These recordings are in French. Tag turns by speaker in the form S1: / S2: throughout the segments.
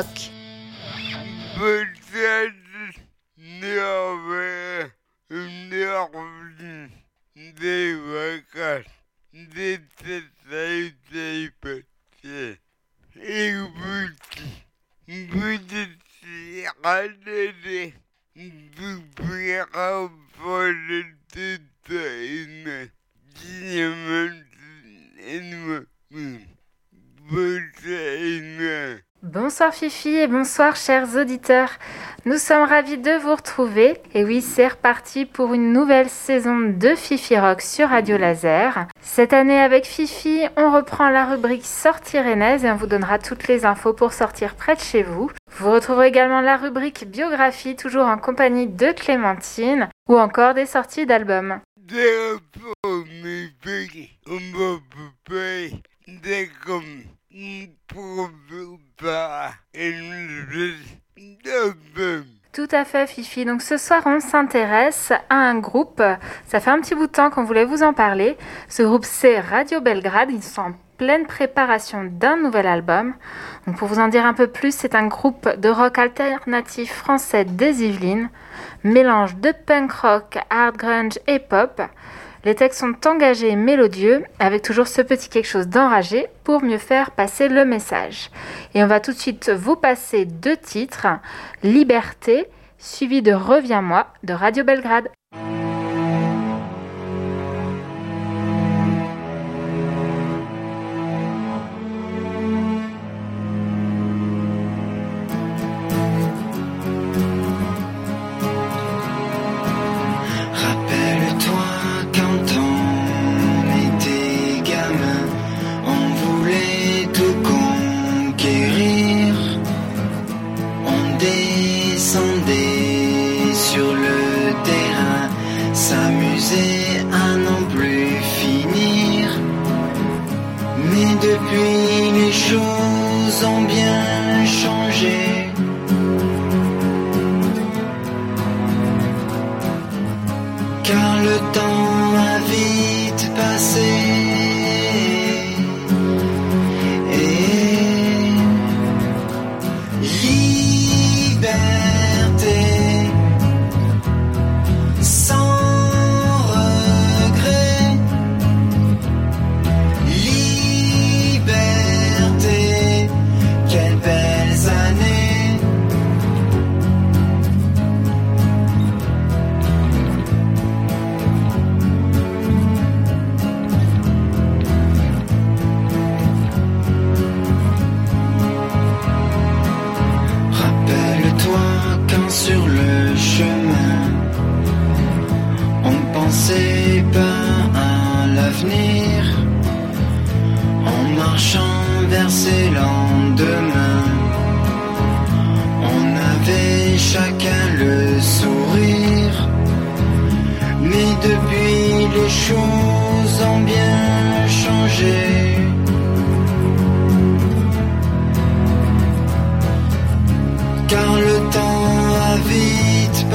S1: Rock.
S2: des vacances, des détails des petits. Et vous, vous étiez râlé, vous pouvez avoir le détail, diamant,
S3: Bonsoir Fifi et bonsoir chers auditeurs. Nous sommes ravis de vous retrouver. Et oui, c'est reparti pour une nouvelle saison de Fifi Rock sur Radio Laser. Cette année avec Fifi, on reprend la rubrique Sortie Rennaise et on vous donnera toutes les infos pour sortir près de chez vous. Vous retrouverez également la rubrique Biographie, toujours en compagnie de Clémentine, ou encore des sorties d'albums. Tout à fait, Fifi. Donc ce soir, on s'intéresse à un groupe. Ça fait un petit bout de temps qu'on voulait vous en parler. Ce groupe, c'est Radio Belgrade. Ils sont en pleine préparation d'un nouvel album. Donc pour vous en dire un peu plus, c'est un groupe de rock alternatif français des Yvelines. Mélange de punk rock, hard grunge et pop. Les textes sont engagés et mélodieux, avec toujours ce petit quelque chose d'enragé pour mieux faire passer le message. Et on va tout de suite vous passer deux titres, Liberté, suivi de Reviens-moi de Radio Belgrade.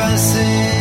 S3: I?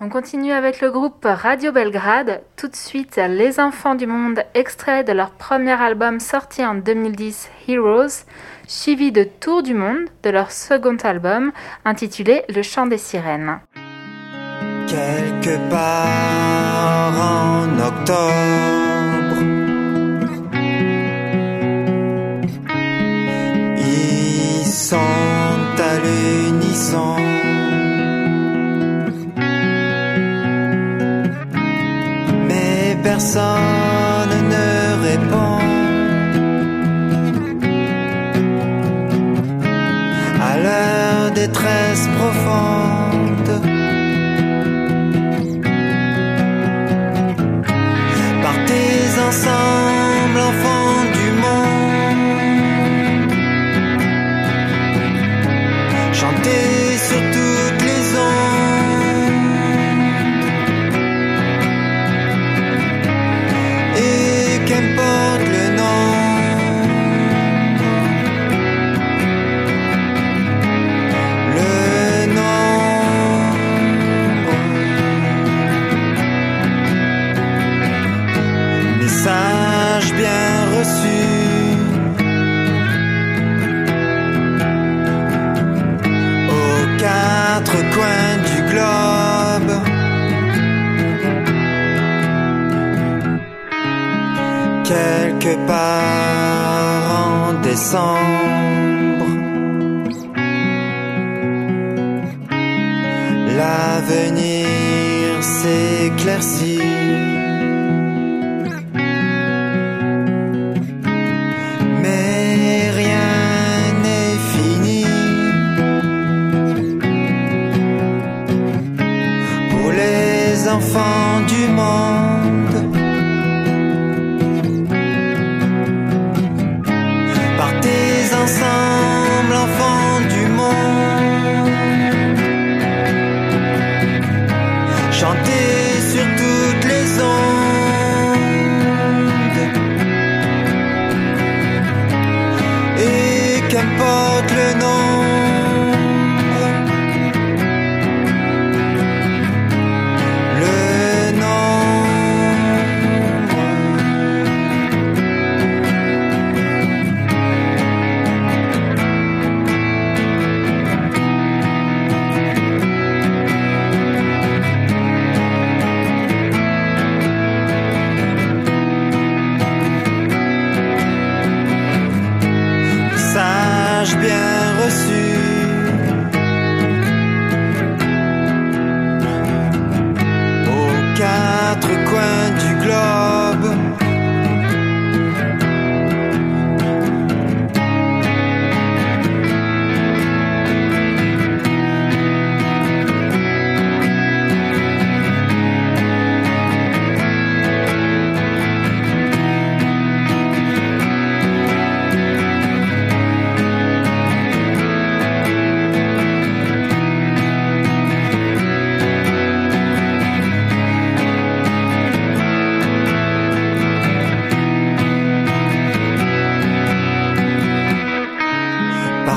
S1: On continue avec le groupe Radio Belgrade. Tout de suite, Les Enfants du Monde, extrait de leur premier album sorti en 2010, Heroes, suivi de Tour du Monde, de leur second album, intitulé Le Chant des Sirènes.
S3: Quelque part en octobre, ils sont à Mais personne ne répond. À leur détresse profonde. Partez ensemble, Quelque part en décembre. L'avenir s'éclaircit.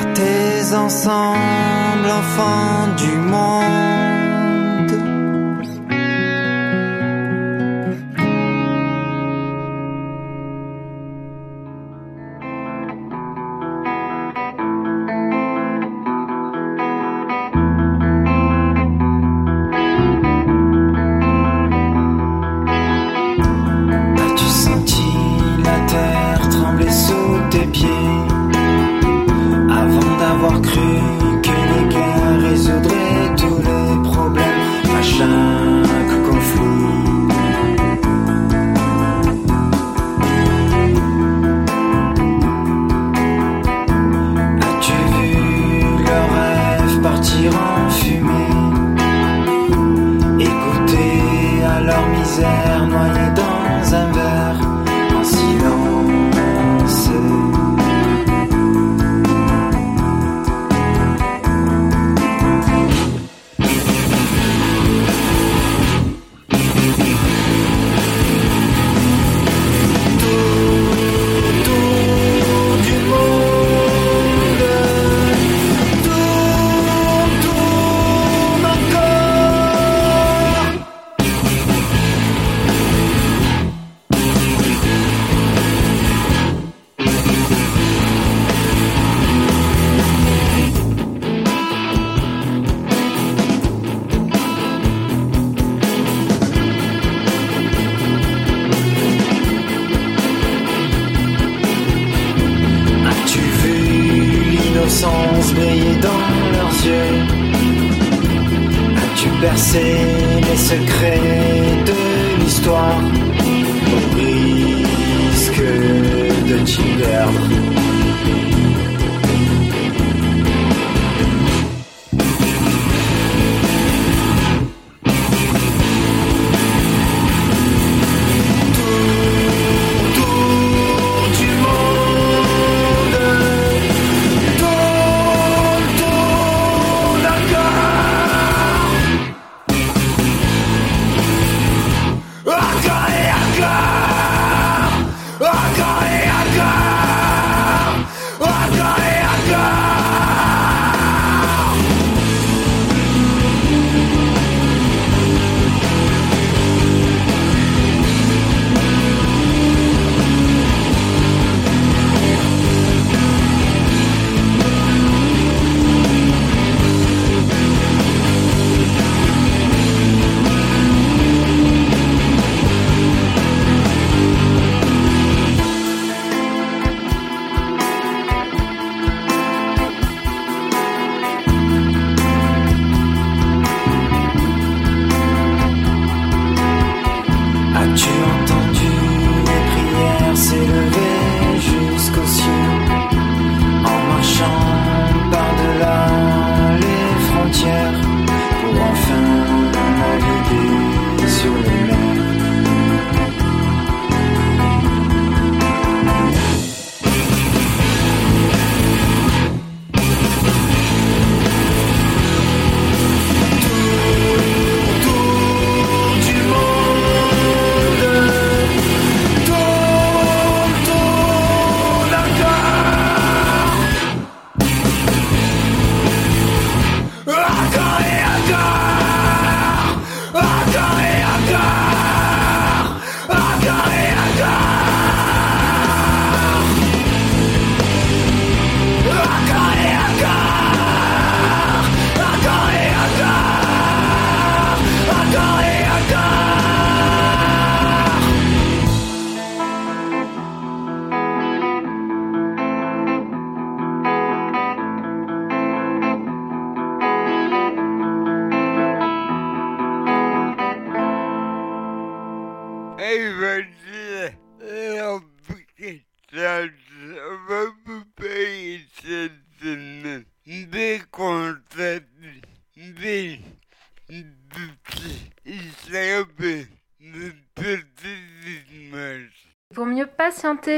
S3: Partez ensemble, enfants du monde. Les secrets de l'histoire au risque de t'y perdre.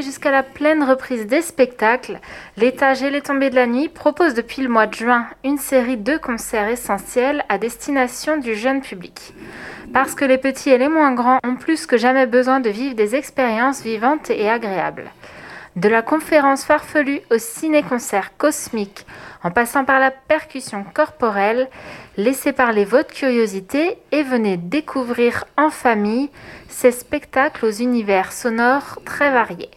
S1: Jusqu'à la pleine reprise des spectacles, l'étage et les tombées de la nuit propose depuis le mois de juin une série de concerts essentiels à destination du jeune public. Parce que les petits et les moins grands ont plus que jamais besoin de vivre des expériences vivantes et agréables. De la conférence farfelue au ciné-concert cosmique, en passant par la percussion corporelle, laissez parler votre curiosité et venez découvrir en famille ces spectacles aux univers sonores très variés.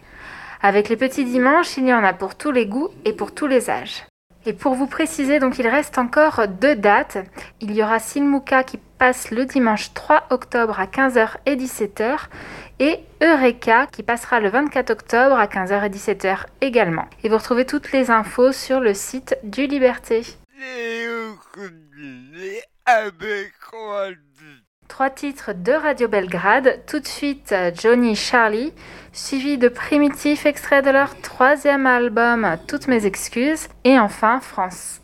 S1: Avec les petits dimanches, il y en a pour tous les goûts et pour tous les âges. Et pour vous préciser, donc il reste encore deux dates. Il y aura Silmuka qui passe le dimanche 3 octobre à 15h et 17h et Eureka qui passera le 24 octobre à 15h et 17h également. Et vous retrouvez toutes les infos sur le site du Liberté. Trois titres de Radio Belgrade. Tout de suite Johnny Charlie, suivi de Primitif, extrait de leur troisième album Toutes mes excuses. Et enfin France.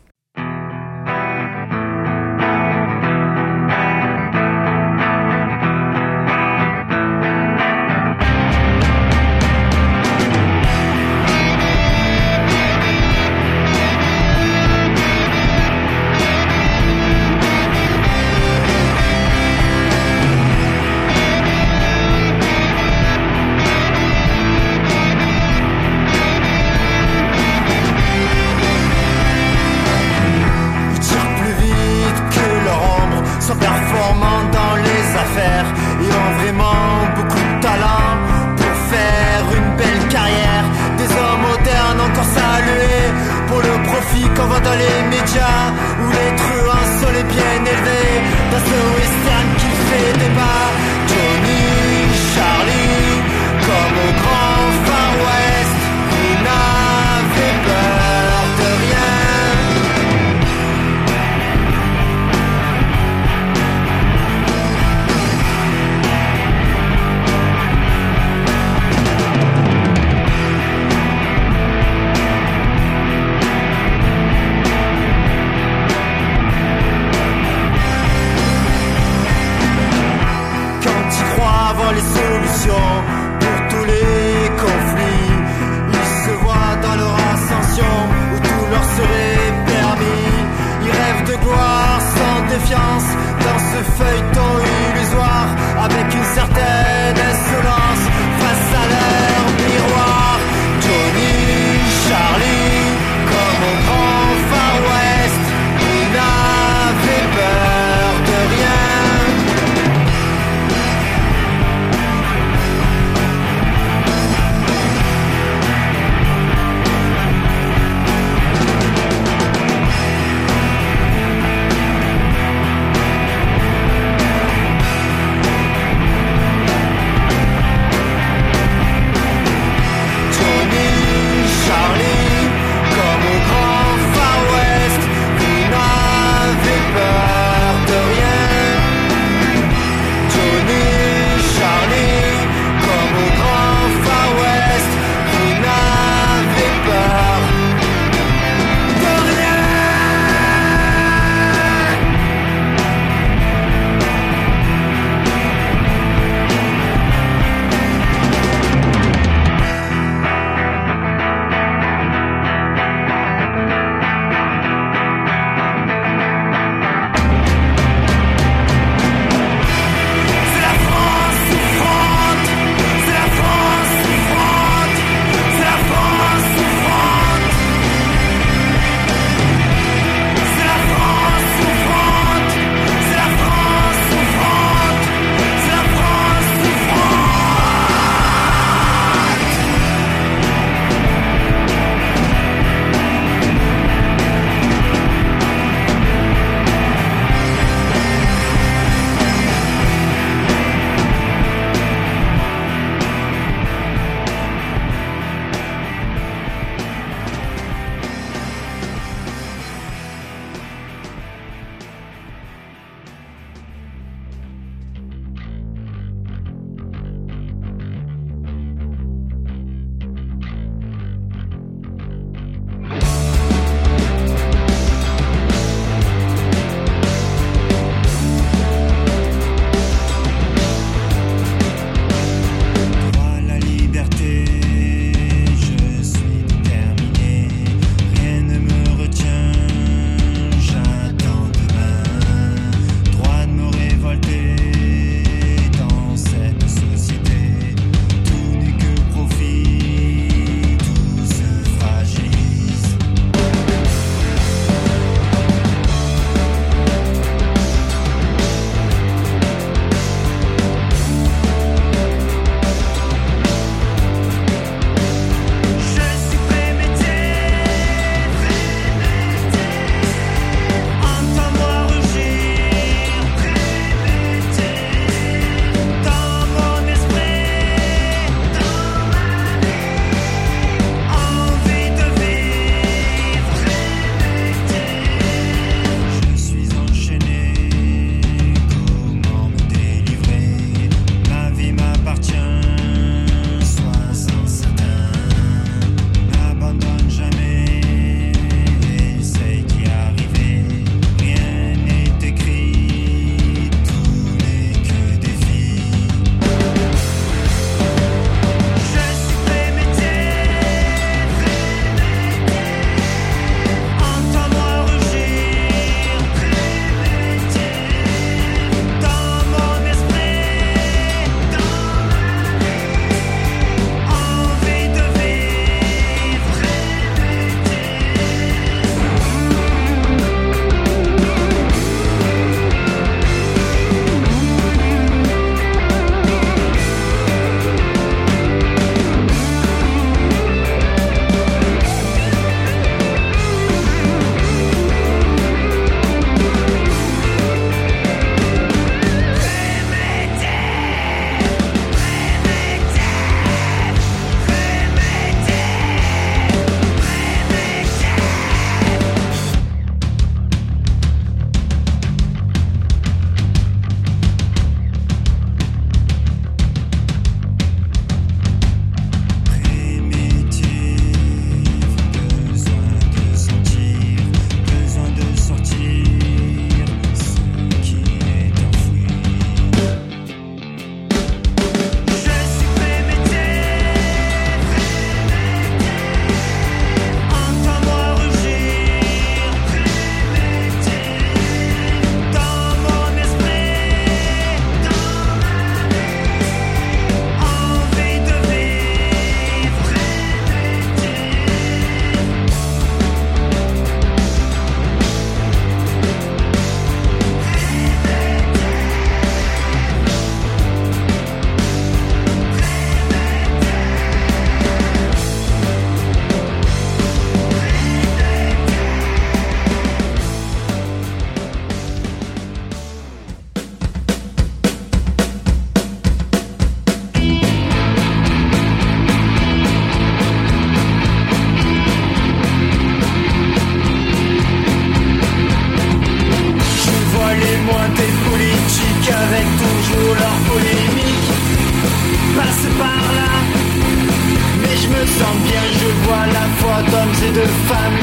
S3: Sens bien, je vois la foi d'hommes et de femmes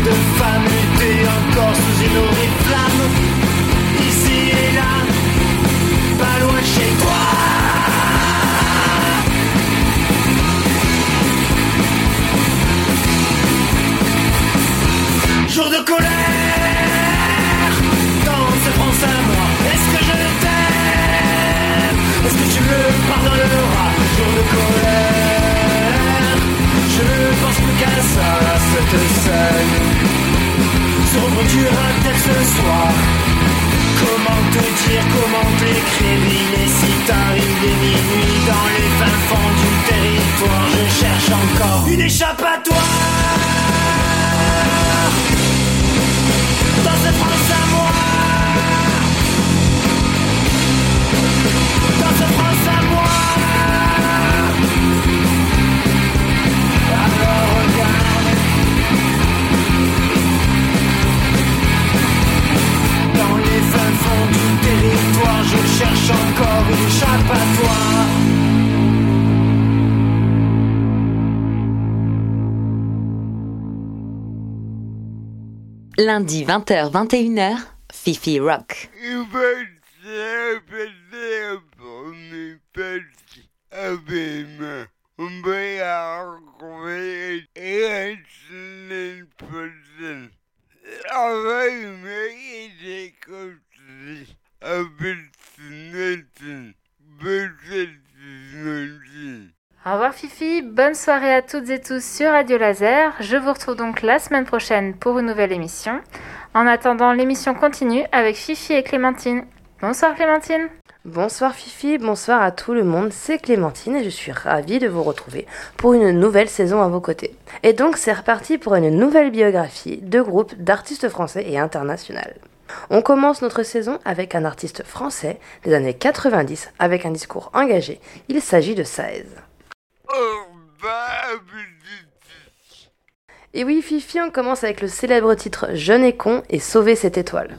S3: de femmes lutter encore sous une horrible
S4: Lundi 20h-21h, Fifi Rock.
S2: Il va se répéter pour mes petits avec mains. On va la retrouver et la semaine prochaine. Avec mes idées construites avec Nathan. Peut-être Nathan.
S1: Au revoir Fifi, bonne soirée à toutes et tous sur Radio Laser. Je vous retrouve donc la semaine prochaine pour une nouvelle émission. En attendant, l'émission continue avec Fifi et Clémentine. Bonsoir Clémentine.
S5: Bonsoir Fifi, bonsoir à tout le monde, c'est Clémentine et je suis ravie de vous retrouver pour une nouvelle saison à vos côtés. Et donc c'est reparti pour une nouvelle biographie de groupe d'artistes français et internationaux. On commence notre saison avec un artiste français des années 90 avec un discours engagé. Il s'agit de Saez.
S2: Oh.
S5: Et oui Fifi, on commence avec le célèbre titre Jeune et con et Sauver cette étoile.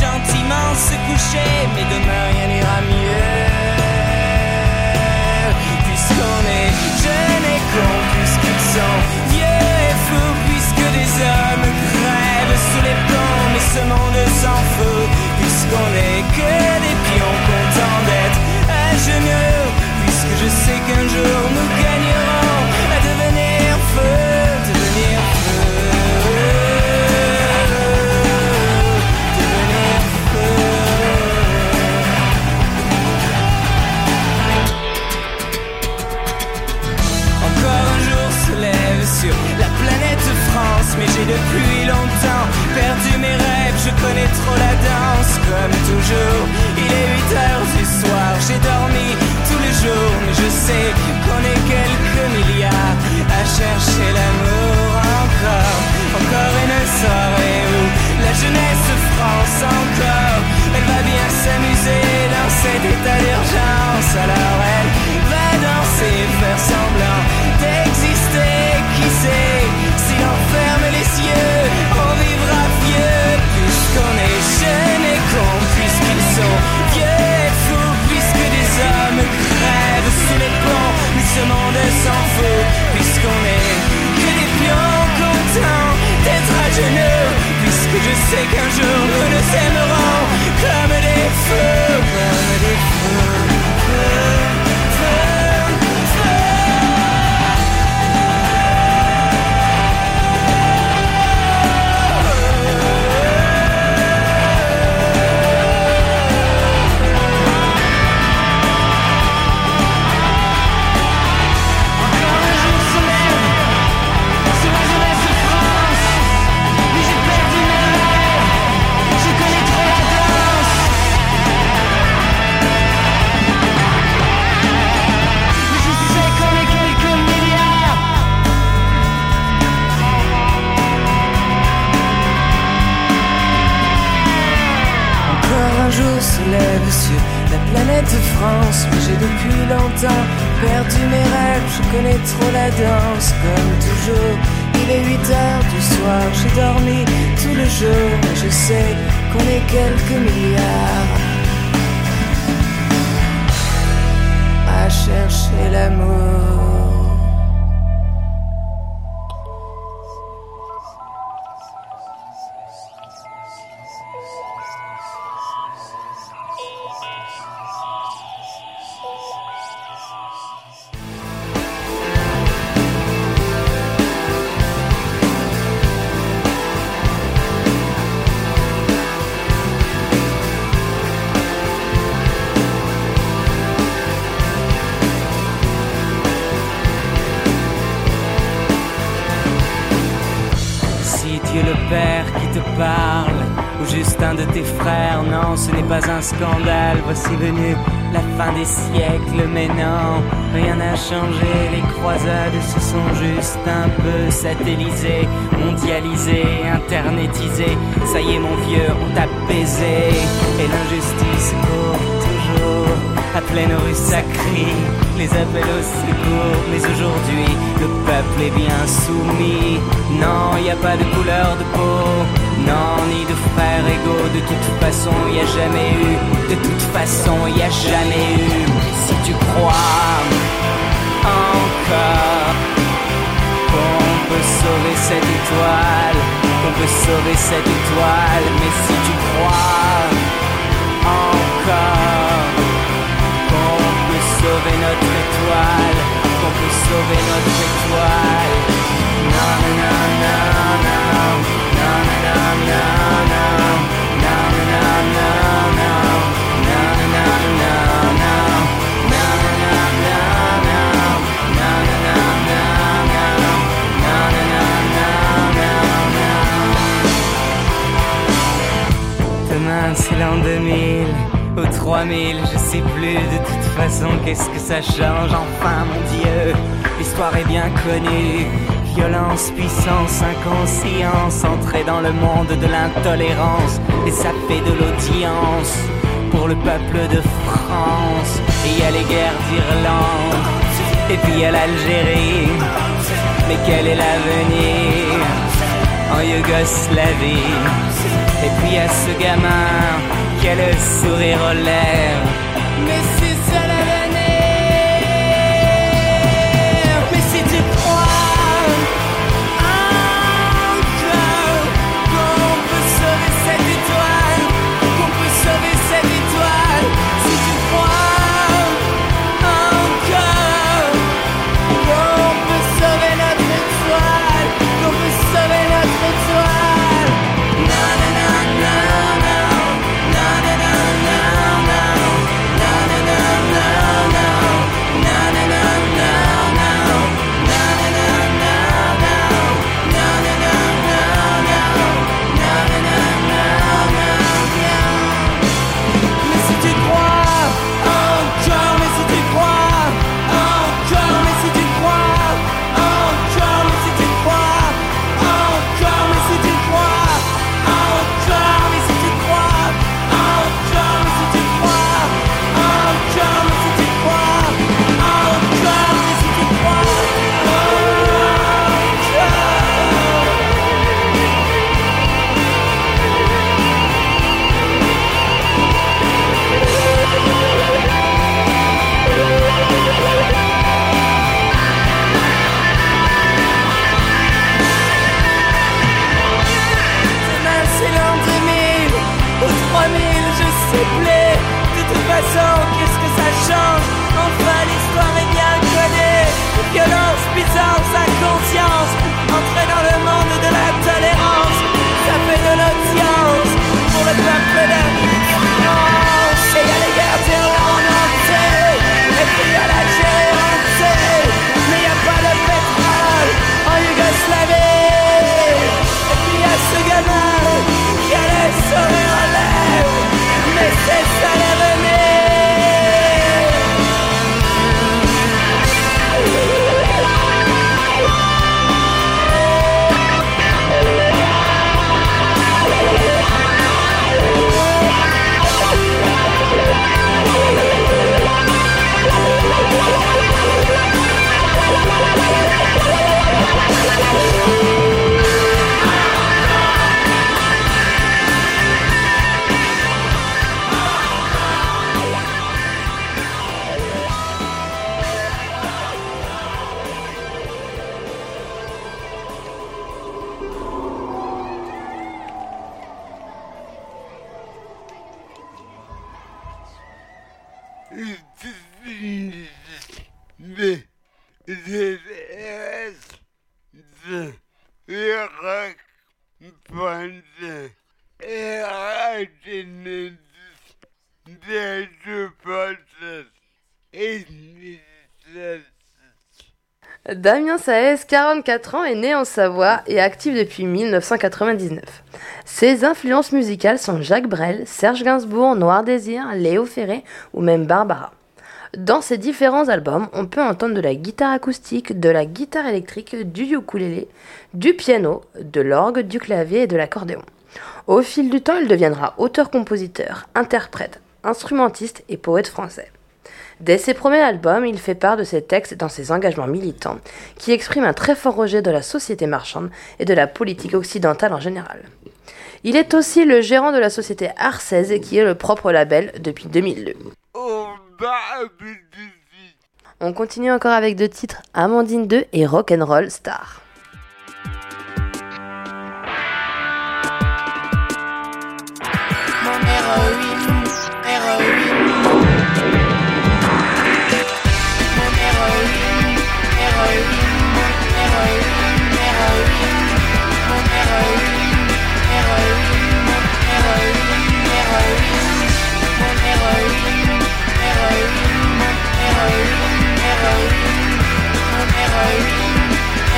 S6: gentiment se coucher, mais demain rien n'ira mieux. Puisqu'on est jeune et con, puisqu'ils sont vieux et fous, puisque des hommes crèvent sous les ponts, mais ce monde s'en fout, puisqu'on est que des pions contents d'être à genoux, puisque je sais qu'un jour nous gagnerons à devenir feu, perdu mes rêves. Je connais trop la danse, comme toujours. Il est 8 heures du soir, j'ai dormi tout le jour, mais je sais qu'on est quelques milliards à chercher l'amour. Fin des siècles, mais non, rien n'a changé. Les croisades se sont juste un peu satellisées, mondialisées, internetisées. Ça y est, mon vieux, on t'a baisé, et l'injustice court toujours. À pleine rue ça crie, les appels au secours Mais aujourd'hui, le peuple est bien soumis Non, y a pas de couleur de peau Non, ni de frères égaux De toute façon, y a jamais eu. De toute façon, y a jamais eu. Si tu crois encore Qu'on peut sauver cette étoile Qu'on peut sauver cette étoile. Mais si tu crois encore qu'on peut sauver notre étoile, qu'on peut sauver notre étoile. Non, non, non, non, non, plus de toute façon qu'est-ce que ça change? Enfin mon Dieu, l'histoire est bien connue. Violence, puissance, inconscience, entrer dans le monde de l'intolérance et ça fait de l'audience pour le peuple de France. Et il y a les guerres d'Irlande et puis il y a l'Algérie. Mais quel est l'avenir
S7: en Yougoslavie? Et puis à ce gamin le sourire aux lèvres.
S6: Miss
S5: Damien Saez, 44 ans, est né en Savoie et actif depuis 1999. Ses influences musicales sont Jacques Brel, Serge Gainsbourg, Noir Désir, Léo Ferré ou même Barbara. Dans ses différents albums, on peut entendre de la guitare acoustique, de la guitare électrique, du ukulélé, du piano, de l'orgue, du clavier et de l'accordéon. Au fil du temps, il deviendra auteur-compositeur, interprète, instrumentiste et poète français. Dès ses premiers albums, il fait part de ses textes dans ses engagements militants, qui expriment un très fort rejet de la société marchande et de la politique occidentale en général. Il est aussi le gérant de la société Arcèse, qui est le propre label depuis 2002.
S6: Bas
S5: On continue encore avec deux titres, Amandine 2 et Rock'n'Roll Star.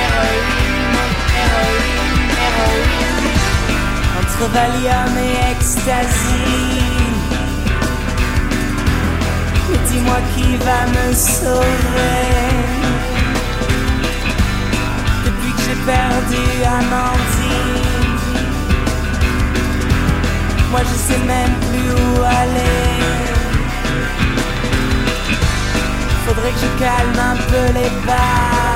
S7: Héroïne, héroïne, héroïne. Entre Valium et ecstasy. Mais dis-moi qui va me sauver. Depuis que j'ai perdu Amandine. Moi je sais même plus où aller Faudrait que je calme un peu les bas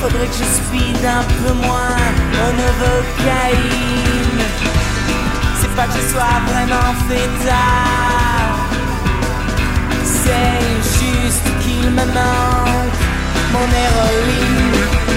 S6: Faudrait que je speed un peu moins au novocaïne. C'est pas que je sois vraiment fêtard. C'est juste qu'il me manque mon héroïne.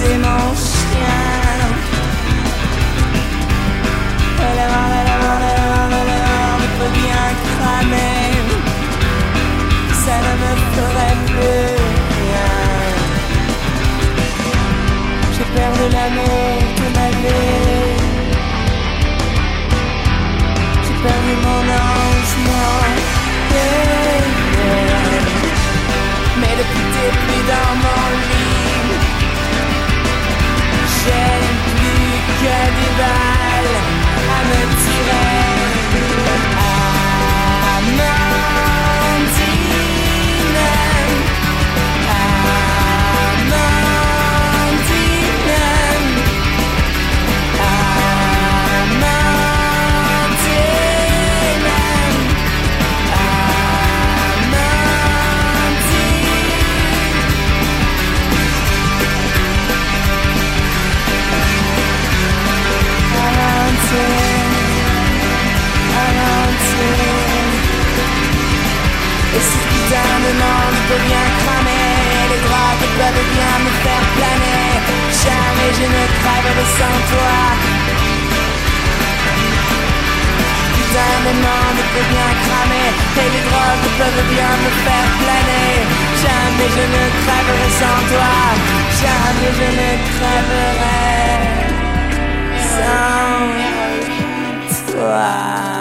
S6: Baiser mon chien. Elle elle peut bien cramer. Ça ne me ferait plus rien. J'ai perdu l'amour de ma vie. J'ai perdu mon ange, Mais depuis t'es plus dans mon lit. J'ai plus que des balles à me tirer. Me faire planer. Jamais je ne crèverai sans toi. Putain de monde peut bien cramer, et les drogues peuvent bien me faire planer. Jamais je ne crèverai sans toi. Jamais je ne crèverai sans toi.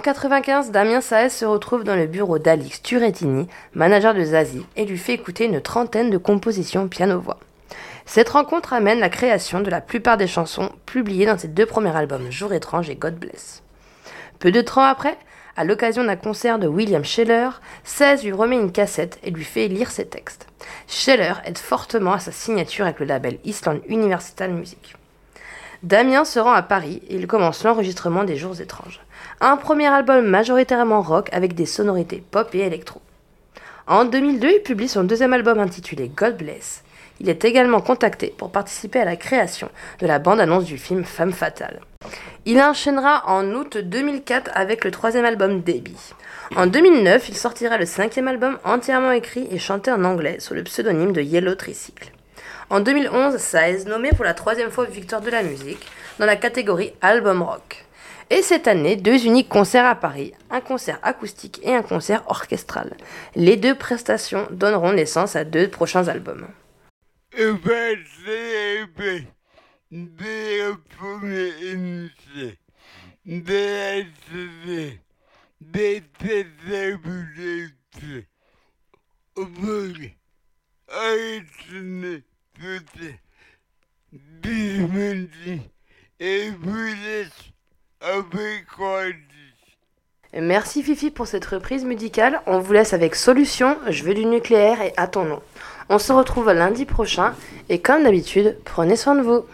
S5: En 95, Damien Saez se retrouve dans le bureau d'Alix Turettini, manager de Zazie, et lui fait écouter une trentaine de compositions piano-voix. Cette rencontre amène la création de la plupart des chansons publiées dans ses deux premiers albums, Jour étrange et God Bless. Peu de temps après, à l'occasion d'un concert de William Scheller, 16 lui remet une cassette et lui fait lire ses textes. Scheller aide fortement à sa signature avec le label Island Universal Music. Damien se rend à Paris et il commence l'enregistrement des Jours étranges. Un premier album majoritairement rock avec des sonorités pop et électro. En 2002, il publie son deuxième album intitulé God Bless. Il est également contacté pour participer à la création de la bande-annonce du film Femme Fatale. Il enchaînera en août 2004 avec le troisième album Debbie. En 2009, il sortira le cinquième album entièrement écrit et chanté en anglais sous le pseudonyme de Yellow Tricycle. En 2011, Saez nommé pour la troisième fois victoire de la musique dans la catégorie Album Rock. Et cette année, deux uniques concerts à Paris, un concert acoustique et un concert orchestral. Les deux prestations donneront naissance à deux prochains albums.
S2: Et
S5: Merci Fifi pour cette reprise musicale. On vous laisse avec Solution, Je veux du nucléaire et Attendons. On se retrouve lundi prochain et comme d'habitude, prenez soin de vous.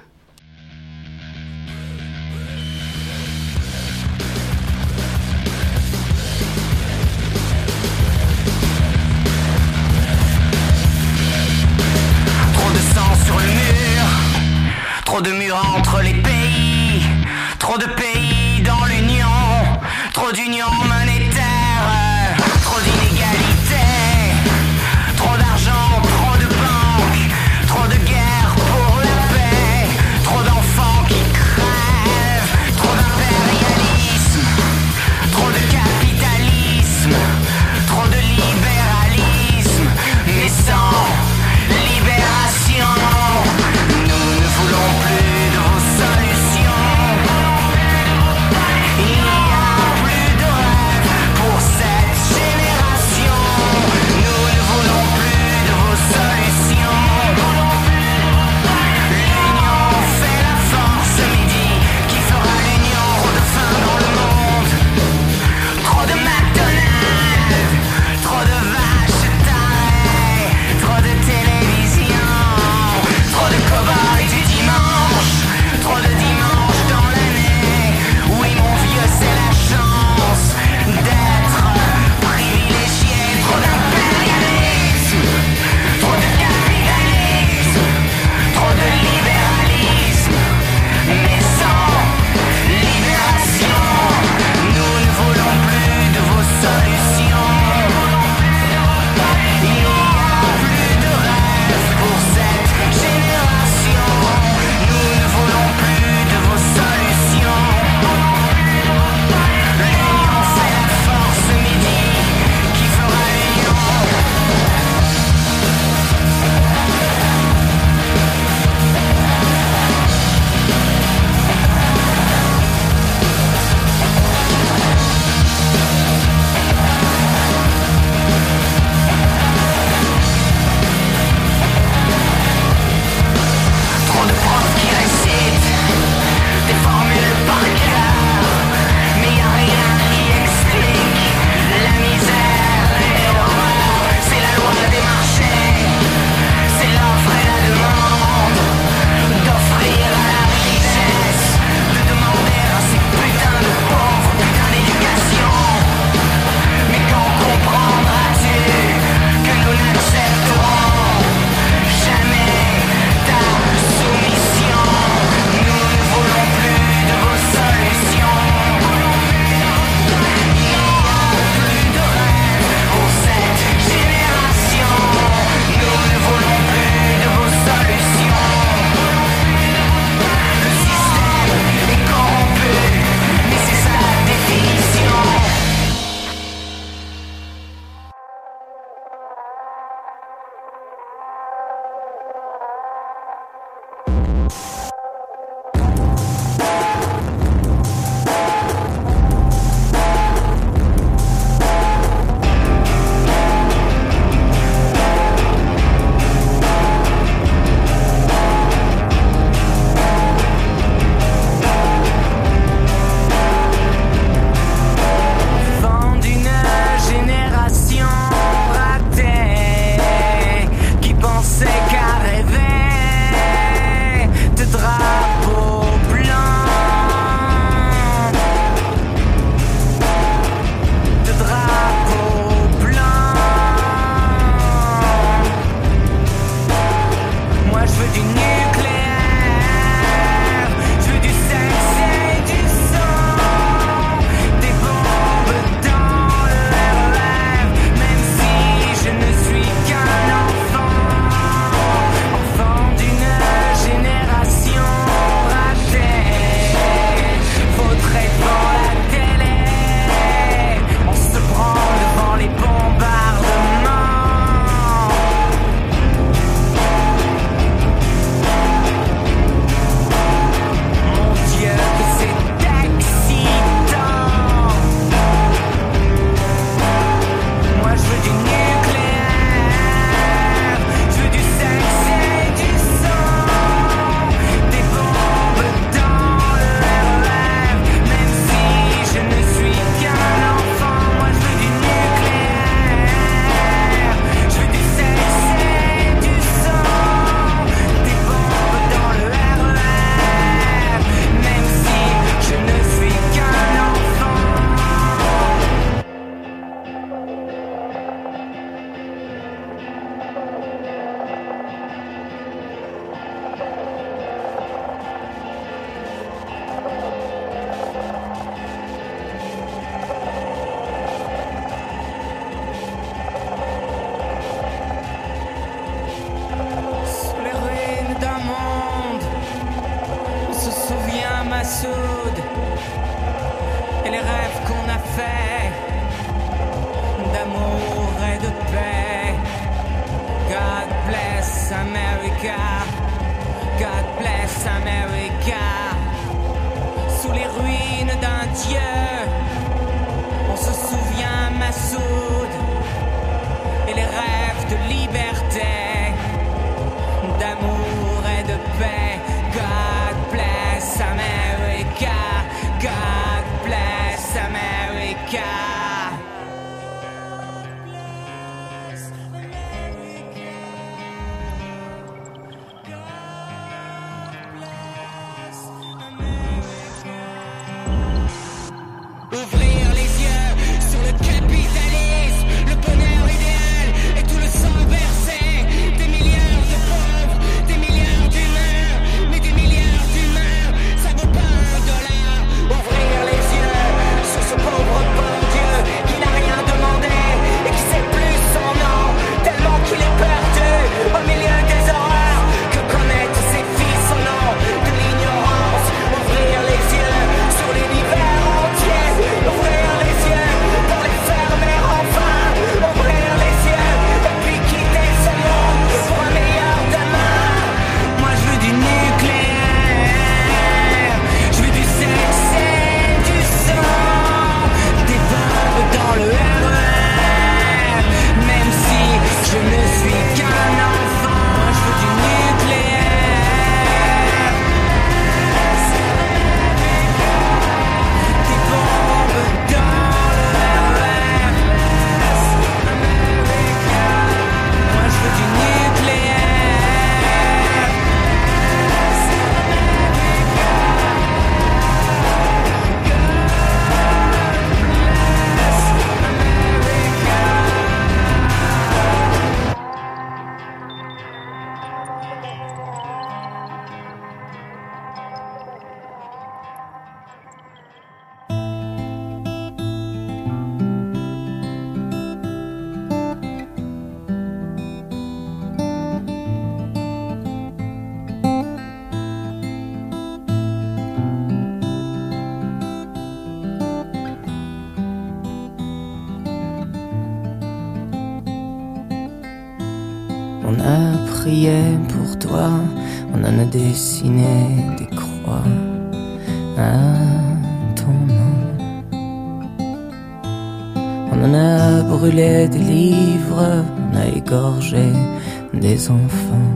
S6: enfants,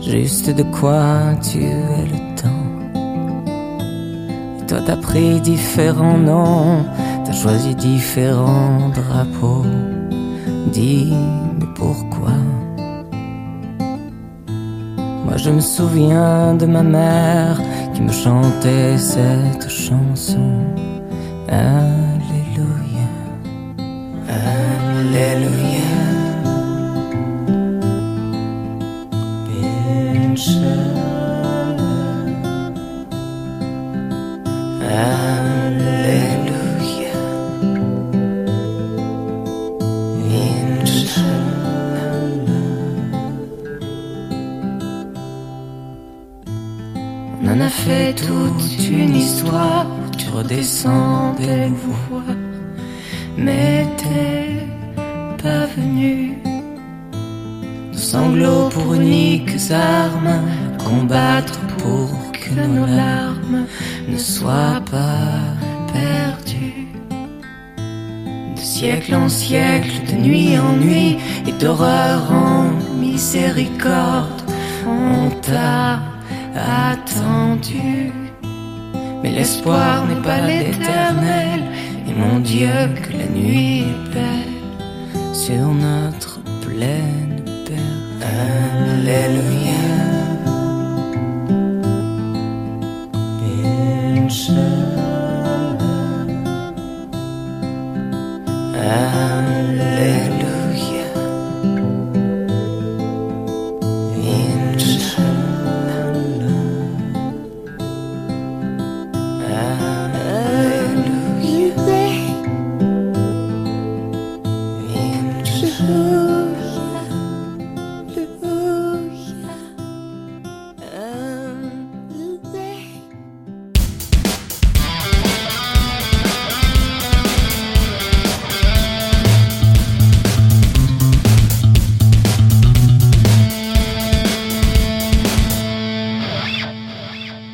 S6: juste de quoi tu es le temps. Toi t'as pris différents noms, t'as choisi différents drapeaux. Dis, mais pourquoi Moi je me souviens de ma mère qui me chantait cette chanson. Alléluia, Alléluia. miséricorde.